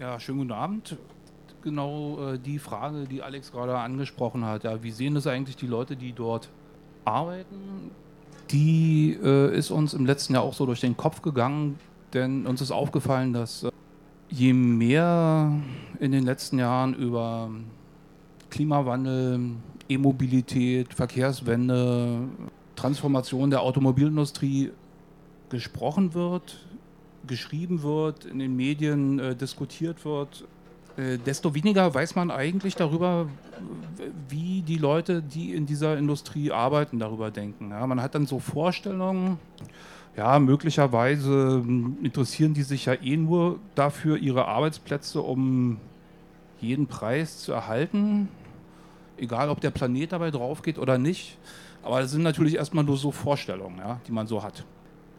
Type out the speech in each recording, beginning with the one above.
Ja, schönen guten Abend. Genau äh, die Frage, die Alex gerade angesprochen hat. Ja, wie sehen das eigentlich die Leute, die dort arbeiten? Die äh, ist uns im letzten Jahr auch so durch den Kopf gegangen, denn uns ist aufgefallen, dass äh, je mehr in den letzten Jahren über Klimawandel, E-Mobilität, Verkehrswende, Transformation der Automobilindustrie gesprochen wird, geschrieben wird, in den Medien äh, diskutiert wird, äh, desto weniger weiß man eigentlich darüber, wie die Leute, die in dieser Industrie arbeiten, darüber denken. Ja, man hat dann so Vorstellungen, ja, möglicherweise interessieren die sich ja eh nur dafür, ihre Arbeitsplätze um jeden Preis zu erhalten, egal ob der Planet dabei drauf geht oder nicht. Aber das sind natürlich erstmal nur so Vorstellungen, ja, die man so hat.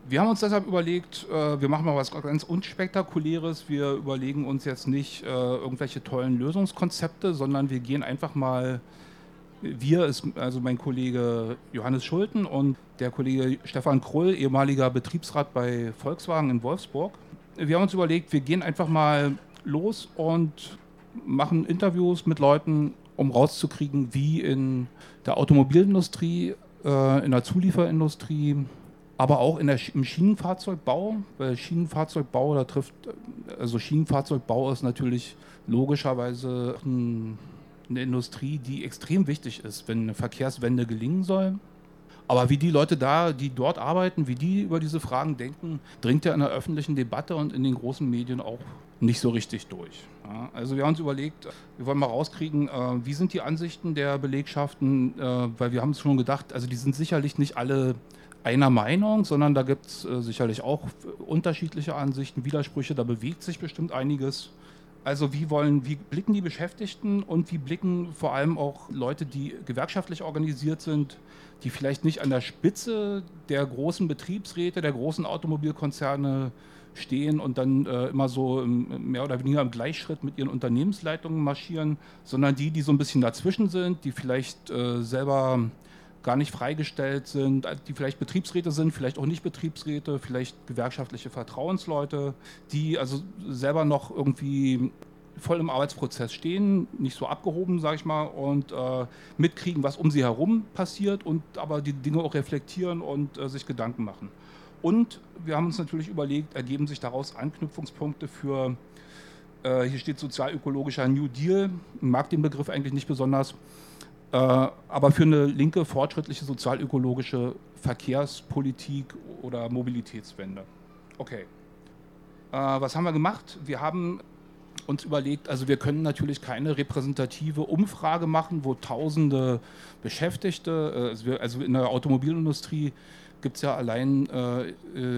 Wir haben uns deshalb überlegt, äh, wir machen mal was ganz unspektakuläres. Wir überlegen uns jetzt nicht äh, irgendwelche tollen Lösungskonzepte, sondern wir gehen einfach mal, wir ist also mein Kollege Johannes Schulten und der Kollege Stefan Krull, ehemaliger Betriebsrat bei Volkswagen in Wolfsburg. Wir haben uns überlegt, wir gehen einfach mal los und machen Interviews mit Leuten, um rauszukriegen, wie in der Automobilindustrie, äh, in der Zulieferindustrie, aber auch in der, im Schienenfahrzeugbau, weil Schienenfahrzeugbau, da trifft, also Schienenfahrzeugbau ist natürlich logischerweise ein, eine Industrie, die extrem wichtig ist, wenn eine Verkehrswende gelingen soll. Aber wie die Leute da, die dort arbeiten, wie die über diese Fragen denken, dringt ja in der öffentlichen Debatte und in den großen Medien auch nicht so richtig durch. Ja, also wir haben uns überlegt, wir wollen mal rauskriegen, äh, wie sind die Ansichten der Belegschaften, äh, weil wir haben es schon gedacht, also die sind sicherlich nicht alle einer Meinung, sondern da gibt es äh, sicherlich auch unterschiedliche Ansichten, Widersprüche, da bewegt sich bestimmt einiges. Also wie wollen, wie blicken die Beschäftigten und wie blicken vor allem auch Leute, die gewerkschaftlich organisiert sind, die vielleicht nicht an der Spitze der großen Betriebsräte, der großen Automobilkonzerne stehen und dann äh, immer so im, mehr oder weniger im Gleichschritt mit ihren Unternehmensleitungen marschieren, sondern die, die so ein bisschen dazwischen sind, die vielleicht äh, selber gar nicht freigestellt sind, die vielleicht Betriebsräte sind, vielleicht auch nicht Betriebsräte, vielleicht gewerkschaftliche Vertrauensleute, die also selber noch irgendwie voll im Arbeitsprozess stehen, nicht so abgehoben, sage ich mal, und äh, mitkriegen, was um sie herum passiert und aber die Dinge auch reflektieren und äh, sich Gedanken machen. Und wir haben uns natürlich überlegt, ergeben sich daraus Anknüpfungspunkte für, äh, hier steht sozialökologischer New Deal, mag den Begriff eigentlich nicht besonders, äh, aber für eine linke, fortschrittliche, sozialökologische Verkehrspolitik oder Mobilitätswende. Okay. Äh, was haben wir gemacht? Wir haben uns überlegt, also wir können natürlich keine repräsentative Umfrage machen, wo tausende Beschäftigte, äh, also, also in der Automobilindustrie gibt es ja allein äh,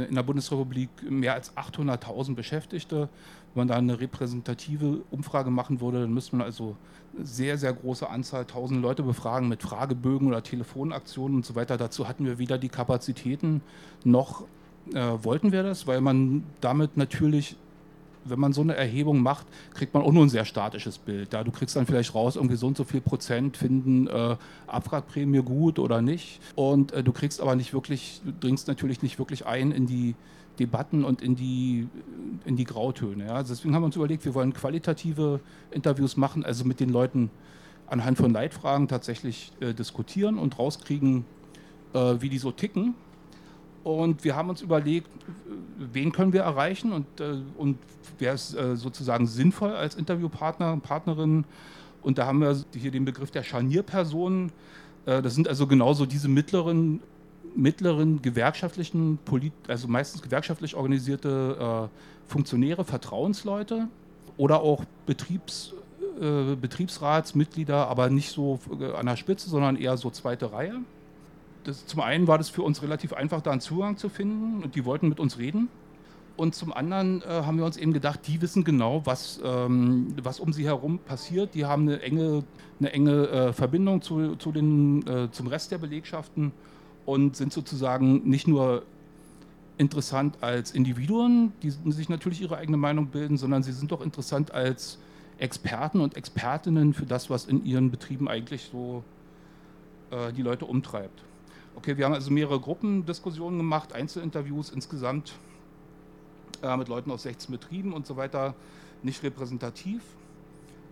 in der Bundesrepublik mehr als 800.000 Beschäftigte. Wenn man da eine repräsentative Umfrage machen würde, dann müsste man also sehr, sehr große Anzahl, tausend Leute befragen mit Fragebögen oder Telefonaktionen und so weiter. Dazu hatten wir weder die Kapazitäten noch äh, wollten wir das, weil man damit natürlich wenn man so eine Erhebung macht, kriegt man auch nur ein sehr statisches Bild. Da du kriegst dann vielleicht raus, irgendwie so und so viel Prozent finden äh, Abwrackprämie gut oder nicht. Und äh, du kriegst aber nicht wirklich, du dringst natürlich nicht wirklich ein in die Debatten und in die, in die Grautöne. Ja. Deswegen haben wir uns überlegt, wir wollen qualitative Interviews machen, also mit den Leuten anhand von Leitfragen tatsächlich äh, diskutieren und rauskriegen, äh, wie die so ticken. Und wir haben uns überlegt, wen können wir erreichen und, äh, und wer ist äh, sozusagen sinnvoll als Interviewpartner, Partnerin. Und da haben wir hier den Begriff der Scharnierpersonen. Äh, das sind also genauso diese mittleren mittleren gewerkschaftlichen, also meistens gewerkschaftlich organisierte Funktionäre, Vertrauensleute oder auch Betriebs, Betriebsratsmitglieder, aber nicht so an der Spitze, sondern eher so zweite Reihe. Das, zum einen war das für uns relativ einfach, da einen Zugang zu finden und die wollten mit uns reden. Und zum anderen äh, haben wir uns eben gedacht, die wissen genau, was, ähm, was um sie herum passiert. Die haben eine enge, eine enge äh, Verbindung zu, zu den, äh, zum Rest der Belegschaften und sind sozusagen nicht nur interessant als Individuen, die sich natürlich ihre eigene Meinung bilden, sondern sie sind doch interessant als Experten und Expertinnen für das, was in ihren Betrieben eigentlich so äh, die Leute umtreibt. Okay, wir haben also mehrere Gruppendiskussionen gemacht, Einzelinterviews insgesamt äh, mit Leuten aus 16 Betrieben und so weiter. nicht repräsentativ,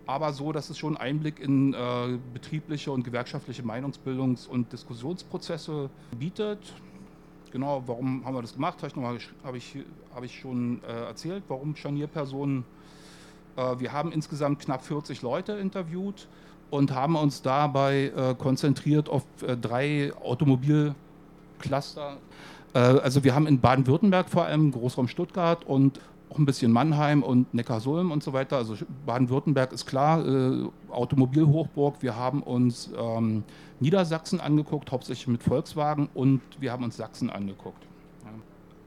aber so, dass es schon Einblick in äh, betriebliche und gewerkschaftliche Meinungsbildungs- und Diskussionsprozesse bietet. Genau, warum haben wir das gemacht? Habe ich, hab ich, hab ich schon äh, erzählt, warum Scharnierpersonen. Äh, wir haben insgesamt knapp 40 Leute interviewt und haben uns dabei äh, konzentriert auf äh, drei Automobilcluster. Äh, also wir haben in Baden-Württemberg vor allem Großraum Stuttgart und auch ein bisschen Mannheim und Neckarsulm und so weiter. Also Baden-Württemberg ist klar, äh, Automobilhochburg. Wir haben uns ähm, Niedersachsen angeguckt, hauptsächlich mit Volkswagen und wir haben uns Sachsen angeguckt.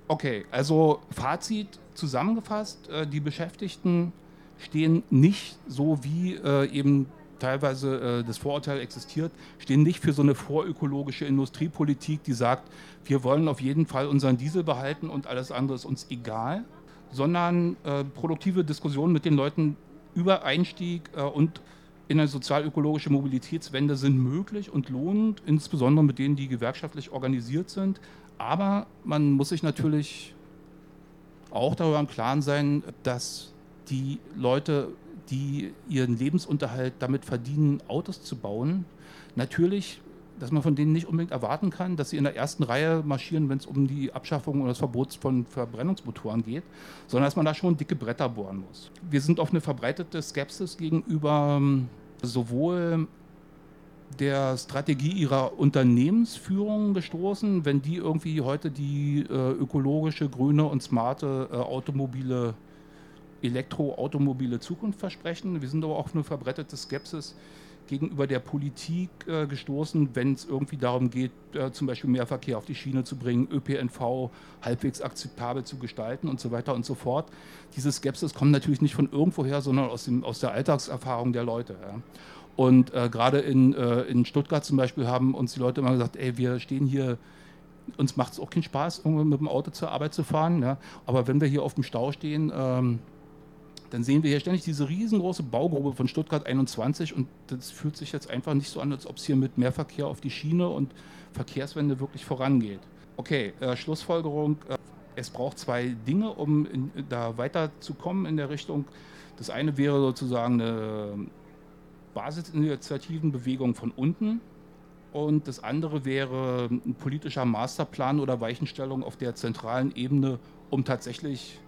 Okay, also Fazit zusammengefasst, äh, die Beschäftigten stehen nicht so wie äh, eben teilweise äh, das Vorurteil existiert, stehen nicht für so eine vorökologische Industriepolitik, die sagt, wir wollen auf jeden Fall unseren Diesel behalten und alles andere ist uns egal, sondern äh, produktive Diskussionen mit den Leuten über Einstieg äh, und in eine sozial-ökologische Mobilitätswende sind möglich und lohnend, insbesondere mit denen, die gewerkschaftlich organisiert sind. Aber man muss sich natürlich auch darüber im Klaren sein, dass die Leute, die ihren Lebensunterhalt damit verdienen, Autos zu bauen, natürlich dass man von denen nicht unbedingt erwarten kann, dass sie in der ersten Reihe marschieren, wenn es um die Abschaffung oder das Verbot von Verbrennungsmotoren geht, sondern dass man da schon dicke Bretter bohren muss. Wir sind auf eine verbreitete Skepsis gegenüber ähm, sowohl der Strategie ihrer Unternehmensführung gestoßen, wenn die irgendwie heute die äh, ökologische, grüne und smarte äh, automobile, Elektroautomobile Zukunft versprechen. Wir sind aber auch auf eine verbreitete Skepsis gegenüber der Politik äh, gestoßen, wenn es irgendwie darum geht, äh, zum Beispiel mehr Verkehr auf die Schiene zu bringen, ÖPNV halbwegs akzeptabel zu gestalten und so weiter und so fort. Diese Skepsis kommt natürlich nicht von irgendwoher, sondern aus, dem, aus der Alltagserfahrung der Leute. Ja. Und äh, gerade in, äh, in Stuttgart zum Beispiel haben uns die Leute immer gesagt, ey, wir stehen hier uns macht es auch keinen Spaß, mit dem Auto zur Arbeit zu fahren. Ja. Aber wenn wir hier auf dem Stau stehen, ähm, dann sehen wir hier ständig diese riesengroße Baugrube von Stuttgart 21 und das fühlt sich jetzt einfach nicht so an, als ob es hier mit mehr Verkehr auf die Schiene und Verkehrswende wirklich vorangeht. Okay, äh, Schlussfolgerung. Äh, es braucht zwei Dinge, um in, da weiterzukommen in der Richtung. Das eine wäre sozusagen eine Basisinitiativenbewegung von unten und das andere wäre ein politischer Masterplan oder Weichenstellung auf der zentralen Ebene, um tatsächlich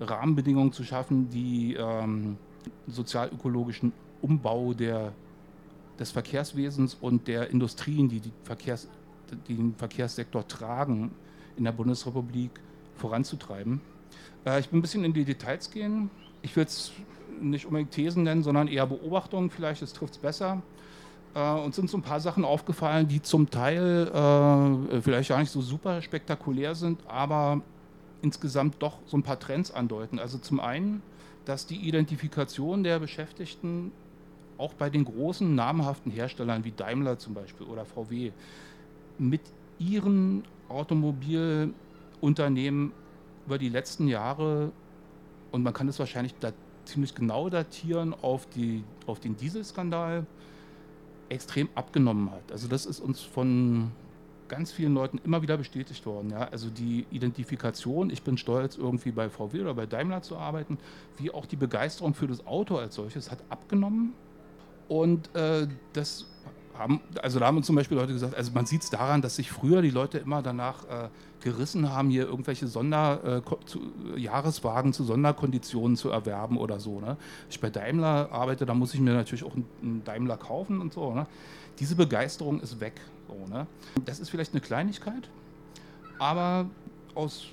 Rahmenbedingungen zu schaffen, die ähm, sozial-ökologischen Umbau der, des Verkehrswesens und der Industrien, die, die, Verkehrs, die den Verkehrssektor tragen, in der Bundesrepublik voranzutreiben. Äh, ich will ein bisschen in die Details gehen. Ich will es nicht unbedingt Thesen nennen, sondern eher Beobachtungen, vielleicht, trifft es besser. Äh, uns sind so ein paar Sachen aufgefallen, die zum Teil äh, vielleicht gar nicht so super spektakulär sind, aber insgesamt doch so ein paar Trends andeuten. Also zum einen, dass die Identifikation der Beschäftigten auch bei den großen namhaften Herstellern wie Daimler zum Beispiel oder VW mit ihren Automobilunternehmen über die letzten Jahre, und man kann es wahrscheinlich da ziemlich genau datieren auf, die, auf den Dieselskandal, extrem abgenommen hat. Also das ist uns von ganz vielen Leuten immer wieder bestätigt worden. Ja? Also die Identifikation, ich bin stolz, irgendwie bei VW oder bei Daimler zu arbeiten, wie auch die Begeisterung für das Auto als solches hat abgenommen. Und äh, das haben, also da haben uns zum Beispiel Leute gesagt, also man sieht es daran, dass sich früher die Leute immer danach äh, gerissen haben, hier irgendwelche Sonder, äh, zu, Jahreswagen zu Sonderkonditionen zu erwerben oder so. Ne? Ich bei Daimler arbeite, da muss ich mir natürlich auch einen, einen Daimler kaufen und so. Ne? Diese Begeisterung ist weg. So, ne? Das ist vielleicht eine Kleinigkeit, aber aus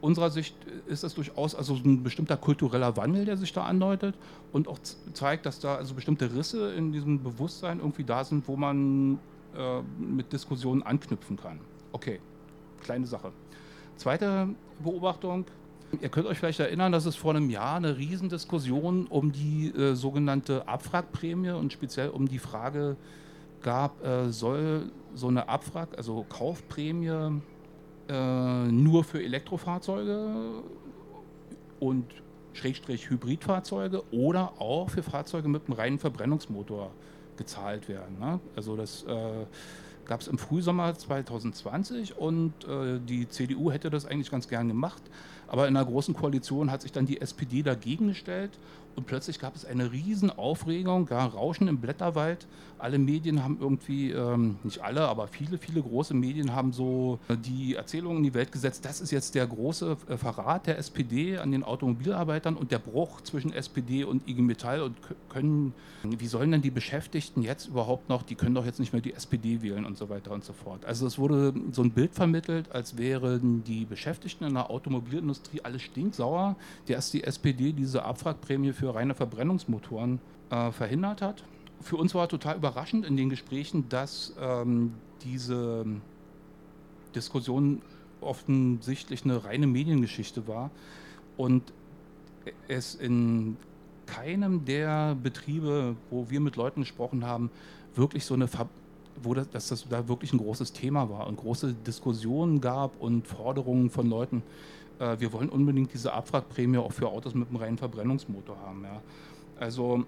unserer Sicht ist das durchaus also ein bestimmter kultureller Wandel, der sich da andeutet und auch zeigt, dass da also bestimmte Risse in diesem Bewusstsein irgendwie da sind, wo man äh, mit Diskussionen anknüpfen kann. Okay, kleine Sache. Zweite Beobachtung. Ihr könnt euch vielleicht erinnern, dass es vor einem Jahr eine Riesendiskussion um die äh, sogenannte Abwrackprämie und speziell um die Frage gab, äh, soll so eine Abwrack, also Kaufprämie, äh, nur für Elektrofahrzeuge und Schrägstrich Hybridfahrzeuge oder auch für Fahrzeuge mit einem reinen Verbrennungsmotor gezahlt werden. Ne? Also das äh, gab es im Frühsommer 2020 und äh, die CDU hätte das eigentlich ganz gern gemacht, aber in einer großen Koalition hat sich dann die SPD dagegen gestellt Und plötzlich gab es eine riesen Aufregung, ja, Rauschen im Blätterwald. Alle Medien haben irgendwie, ähm, nicht alle, aber viele, viele große Medien haben so äh, die Erzählung in die Welt gesetzt, das ist jetzt der große äh, Verrat der SPD an den Automobilarbeitern und der Bruch zwischen SPD und IG Metall und können, wie sollen denn die Beschäftigten jetzt überhaupt noch, die können doch jetzt nicht mehr die SPD wählen und so weiter und so fort. Also es wurde so ein Bild vermittelt, als wären die Beschäftigten in der Automobilindustrie alle stinksauer, dass die SPD diese Abwrackprämie für für reine Verbrennungsmotoren äh, verhindert hat. Für uns war total überraschend in den Gesprächen, dass ähm, diese Diskussion offensichtlich eine reine Mediengeschichte war und es in keinem der Betriebe, wo wir mit Leuten gesprochen haben, wirklich so eine Ver wo das, dass das da wirklich ein großes Thema war und große Diskussionen gab und Forderungen von Leuten, äh, wir wollen unbedingt diese Abwrackprämie auch für Autos mit einem reinen Verbrennungsmotor haben. Ja. Also,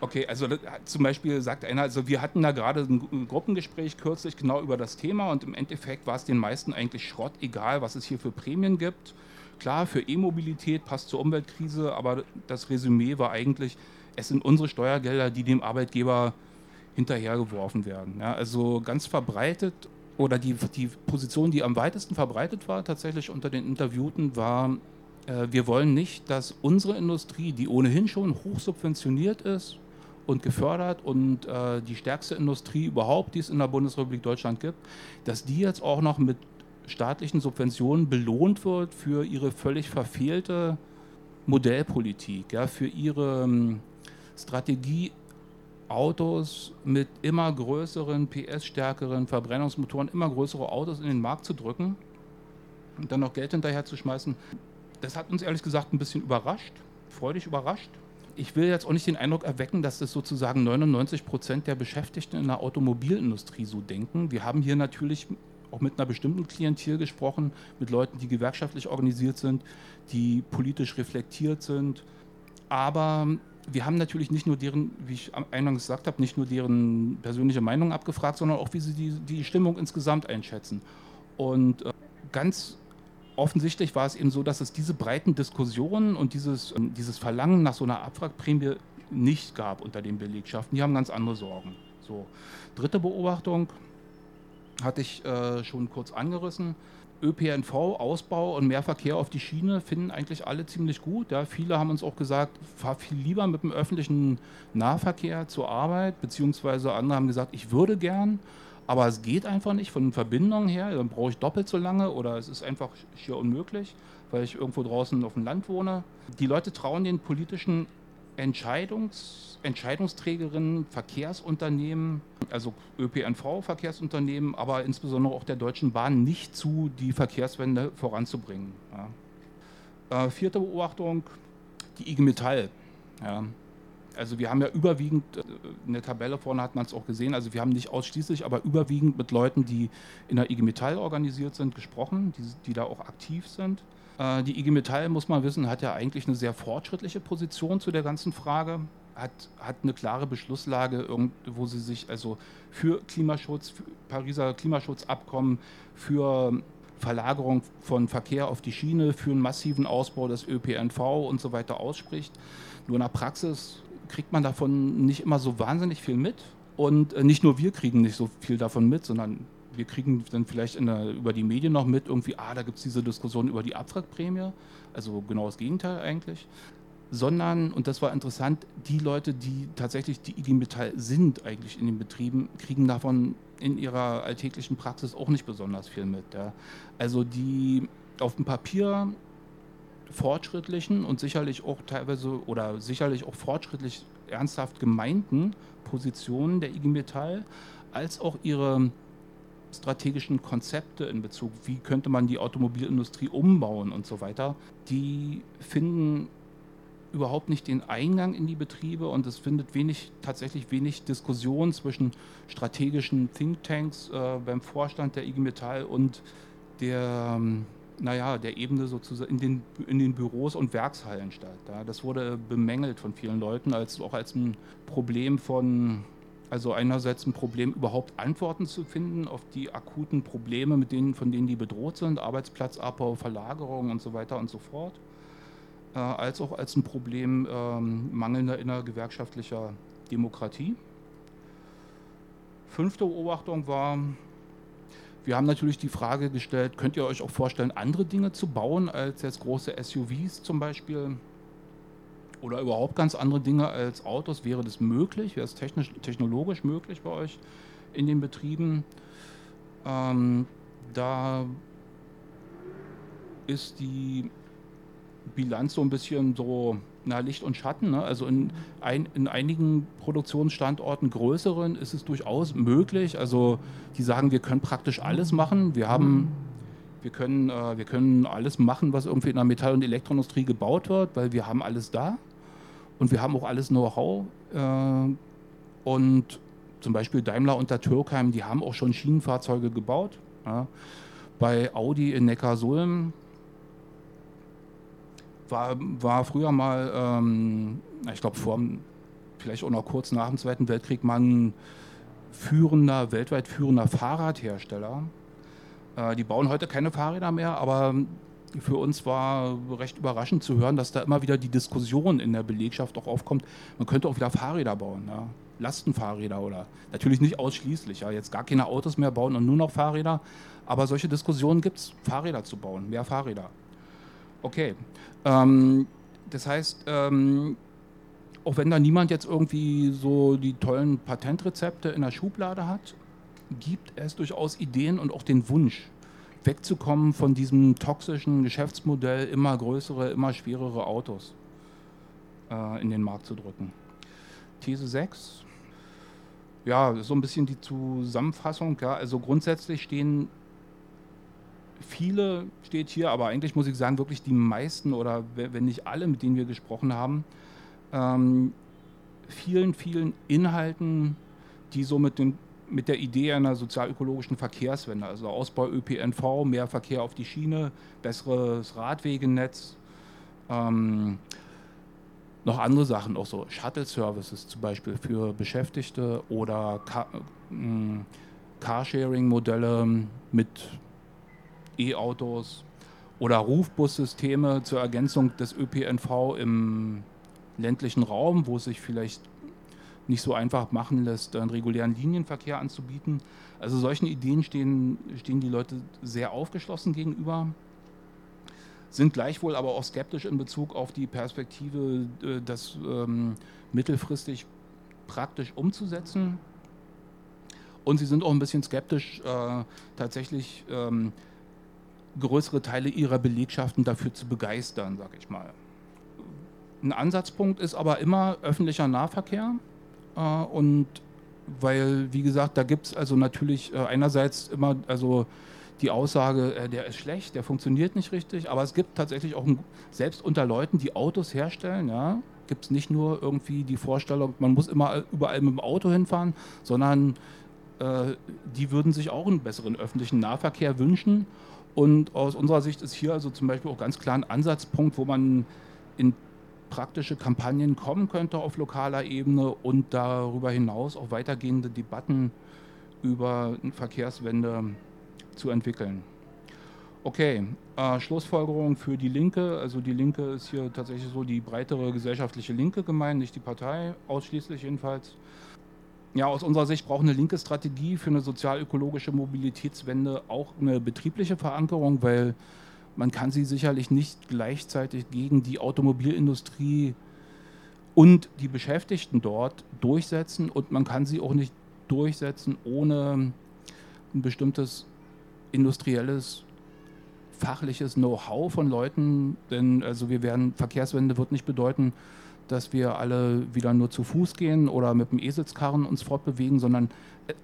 okay, also das, zum Beispiel sagt einer, also wir hatten da gerade ein Gruppengespräch kürzlich genau über das Thema und im Endeffekt war es den meisten eigentlich Schrott, egal was es hier für Prämien gibt. Klar, für E-Mobilität passt zur Umweltkrise, aber das Resümee war eigentlich, es sind unsere Steuergelder, die dem Arbeitgeber hinterhergeworfen werden. Ja, also ganz verbreitet oder die, die Position, die am weitesten verbreitet war, tatsächlich unter den Interviewten, war, äh, wir wollen nicht, dass unsere Industrie, die ohnehin schon hoch subventioniert ist und gefördert und äh, die stärkste Industrie überhaupt, die es in der Bundesrepublik Deutschland gibt, dass die jetzt auch noch mit staatlichen Subventionen belohnt wird für ihre völlig verfehlte Modellpolitik, ja, für ihre ähm, Strategie Autos mit immer größeren, PS-stärkeren Verbrennungsmotoren, immer größere Autos in den Markt zu drücken und dann noch Geld hinterher zu schmeißen. Das hat uns ehrlich gesagt ein bisschen überrascht, freudig überrascht. Ich will jetzt auch nicht den Eindruck erwecken, dass das sozusagen 99 Prozent der Beschäftigten in der Automobilindustrie so denken. Wir haben hier natürlich auch mit einer bestimmten Klientel gesprochen, mit Leuten, die gewerkschaftlich organisiert sind, die politisch reflektiert sind. Aber wir haben natürlich nicht nur deren, wie ich eingangs gesagt habe, nicht nur deren persönliche Meinung abgefragt, sondern auch, wie sie die, die Stimmung insgesamt einschätzen. Und äh, ganz offensichtlich war es eben so, dass es diese breiten Diskussionen und dieses, äh, dieses Verlangen nach so einer Abwrackprämie nicht gab unter den Belegschaften. Die haben ganz andere Sorgen. So. Dritte Beobachtung hatte ich äh, schon kurz angerissen. ÖPNV, Ausbau und mehr Verkehr auf die Schiene finden eigentlich alle ziemlich gut. Ja. Viele haben uns auch gesagt, fahr viel lieber mit dem öffentlichen Nahverkehr zur Arbeit, beziehungsweise andere haben gesagt, ich würde gern, aber es geht einfach nicht von den Verbindungen her. Dann brauche ich doppelt so lange oder es ist einfach schier unmöglich, weil ich irgendwo draußen auf dem Land wohne. Die Leute trauen den politischen Entscheidungs, Entscheidungsträgerinnen, Verkehrsunternehmen, also ÖPNV-Verkehrsunternehmen, aber insbesondere auch der Deutschen Bahn nicht zu, die Verkehrswende voranzubringen. Ja. Äh, vierte Beobachtung, die IG Metall. Ja. Also wir haben ja überwiegend, äh, in der Tabelle vorne hat man es auch gesehen, also wir haben nicht ausschließlich, aber überwiegend mit Leuten, die in der IG Metall organisiert sind, gesprochen, die, die da auch aktiv sind. Äh, die IG Metall, muss man wissen, hat ja eigentlich eine sehr fortschrittliche Position zu der ganzen Frage, hat, hat eine klare Beschlusslage, wo sie sich also für Klimaschutz, für Pariser Klimaschutzabkommen, für Verlagerung von Verkehr auf die Schiene, für einen massiven Ausbau des ÖPNV und so weiter ausspricht. Nur in der Praxis kriegt man davon nicht immer so wahnsinnig viel mit. Und äh, nicht nur wir kriegen nicht so viel davon mit, sondern wir kriegen dann vielleicht der, über die Medien noch mit, irgendwie, ah, da gibt es diese Diskussion über die Abwrackprämie, also genau das Gegenteil eigentlich. Sondern, und das war interessant, die Leute, die tatsächlich die IG Metall sind eigentlich in den Betrieben, kriegen davon in ihrer alltäglichen Praxis auch nicht besonders viel mit. Ja. Also die auf dem Papier fortschrittlichen und sicherlich auch teilweise oder sicherlich auch fortschrittlich ernsthaft gemeinten Positionen der IG Metall, als auch ihre strategischen Konzepte in Bezug, wie könnte man die Automobilindustrie umbauen und so weiter, die finden überhaupt nicht den Eingang in die Betriebe und es findet wenig, tatsächlich wenig Diskussion zwischen strategischen Thinktanks äh, beim Vorstand der IG Metall und der, ähm, naja, der Ebene sozusagen in den, in den Büros und Werkshallen statt. Ja. Das wurde bemängelt von vielen Leuten als auch als ein Problem von also einerseits ein Problem, überhaupt Antworten zu finden auf die akuten Probleme, mit denen, von denen die bedroht sind, Arbeitsplatzabbau, Verlagerung und so weiter und so fort. äh, als auch als ein Problem ähm, mangelnder innergewerkschaftlicher Demokratie. Fünfte Beobachtung war, wir haben natürlich die Frage gestellt, könnt ihr euch auch vorstellen, andere Dinge zu bauen als jetzt große SUVs zum Beispiel? Oder überhaupt ganz andere Dinge als Autos? Wäre das möglich? Wäre es technisch, technologisch möglich bei euch in den Betrieben? Ähm, da ist die Bilanz so ein bisschen so na, Licht und Schatten. Ne? Also in, ein, in einigen Produktionsstandorten größeren ist es durchaus möglich. Also die sagen, wir können praktisch alles machen. Wir haben wir können, äh, wir können alles machen, was irgendwie in der Metall- und Elektroindustrie gebaut wird, weil wir haben alles da und wir haben auch alles Know-how. Äh, und zum Beispiel Daimler und der Türkheim, die haben auch schon Schienenfahrzeuge gebaut. Ja. Bei Audi in Neckarsulm war, war früher mal, ähm, ich glaube, vielleicht auch noch kurz nach dem Zweiten Weltkrieg, mal ein führender, weltweit führender Fahrradhersteller. Äh, die bauen heute keine Fahrräder mehr, aber für uns war recht überraschend zu hören, dass da immer wieder die Diskussion in der Belegschaft auch aufkommt, man könnte auch wieder Fahrräder bauen. Ja. Lastenfahrräder oder natürlich nicht ausschließlich, ja, jetzt gar keine Autos mehr bauen und nur noch Fahrräder, aber solche Diskussionen gibt es, Fahrräder zu bauen, mehr Fahrräder. Okay, ähm, das heißt, ähm, auch wenn da niemand jetzt irgendwie so die tollen Patentrezepte in der Schublade hat, gibt es durchaus Ideen und auch den Wunsch, wegzukommen von diesem toxischen Geschäftsmodell, immer größere, immer schwerere Autos äh, in den Markt zu drücken. These 6. Ja, so ein bisschen die Zusammenfassung. Ja, also grundsätzlich stehen viele steht hier, aber eigentlich muss ich sagen, wirklich die meisten oder wenn nicht alle, mit denen wir gesprochen haben, ähm, vielen, vielen Inhalten, die so mit, dem, mit der Idee einer sozialökologischen Verkehrswende, also Ausbau ÖPNV, mehr Verkehr auf die Schiene, besseres Radwegenetz, ähm, noch andere Sachen, auch so Shuttle-Services zum Beispiel für Beschäftigte oder Car äh, Carsharing-Modelle mit E-Autos oder Rufbussysteme zur Ergänzung des ÖPNV im ländlichen Raum, wo es sich vielleicht nicht so einfach machen lässt, einen regulären Linienverkehr anzubieten. Also solchen Ideen stehen, stehen die Leute sehr aufgeschlossen gegenüber, sind gleichwohl aber auch skeptisch in Bezug auf die Perspektive, äh, das ähm, mittelfristig praktisch umzusetzen. Und sie sind auch ein bisschen skeptisch, äh, tatsächlich ähm, größere Teile ihrer Belegschaften dafür zu begeistern, sag ich mal. Ein Ansatzpunkt ist aber immer öffentlicher Nahverkehr. Äh, und weil, wie gesagt, da gibt es also natürlich äh, einerseits immer also die Aussage, äh, der ist schlecht, der funktioniert nicht richtig, aber es gibt tatsächlich auch, selbst unter Leuten, die Autos herstellen, ja, gibt es nicht nur irgendwie die Vorstellung, man muss immer überall mit dem Auto hinfahren, sondern äh, die würden sich auch einen besseren öffentlichen Nahverkehr wünschen und aus unserer Sicht ist hier also zum Beispiel auch ganz klar ein Ansatzpunkt, wo man in praktische Kampagnen kommen könnte auf lokaler Ebene und darüber hinaus auch weitergehende Debatten über Verkehrswende zu entwickeln. Okay, äh, Schlussfolgerung für die Linke. Also die Linke ist hier tatsächlich so die breitere gesellschaftliche Linke gemeint, nicht die Partei, ausschließlich jedenfalls ja, aus unserer Sicht braucht eine linke Strategie für eine sozial-ökologische Mobilitätswende auch eine betriebliche Verankerung, weil man kann sie sicherlich nicht gleichzeitig gegen die Automobilindustrie und die Beschäftigten dort durchsetzen. Und man kann sie auch nicht durchsetzen ohne ein bestimmtes industrielles fachliches Know-how von Leuten, denn also wir werden Verkehrswende wird nicht bedeuten, dass wir alle wieder nur zu Fuß gehen oder mit dem Eselskarren uns fortbewegen, sondern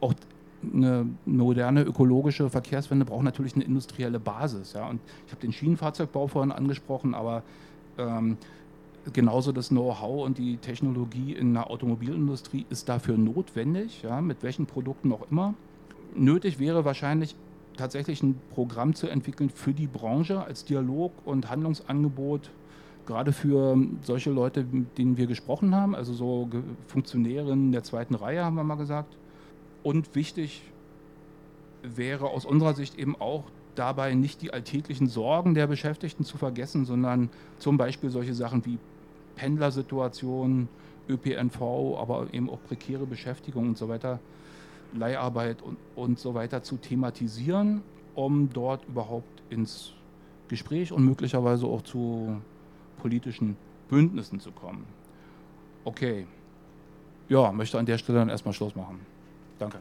auch eine moderne ökologische Verkehrswende braucht natürlich eine industrielle Basis. Ja? Und ich habe den Schienenfahrzeugbau vorhin angesprochen, aber ähm, genauso das Know-how und die Technologie in der Automobilindustrie ist dafür notwendig, ja? mit welchen Produkten auch immer. Nötig wäre wahrscheinlich tatsächlich ein Programm zu entwickeln für die Branche als Dialog und Handlungsangebot gerade für solche Leute, mit denen wir gesprochen haben, also so Funktionärinnen der zweiten Reihe, haben wir mal gesagt. Und wichtig wäre aus unserer Sicht eben auch dabei nicht die alltäglichen Sorgen der Beschäftigten zu vergessen, sondern zum Beispiel solche Sachen wie Pendlersituationen, ÖPNV, aber eben auch prekäre Beschäftigung und so weiter, Leiharbeit und, und so weiter zu thematisieren, um dort überhaupt ins Gespräch und möglicherweise auch zu politischen Bündnissen zu kommen. Okay, ja, möchte an der Stelle dann erstmal Schluss machen. Danke.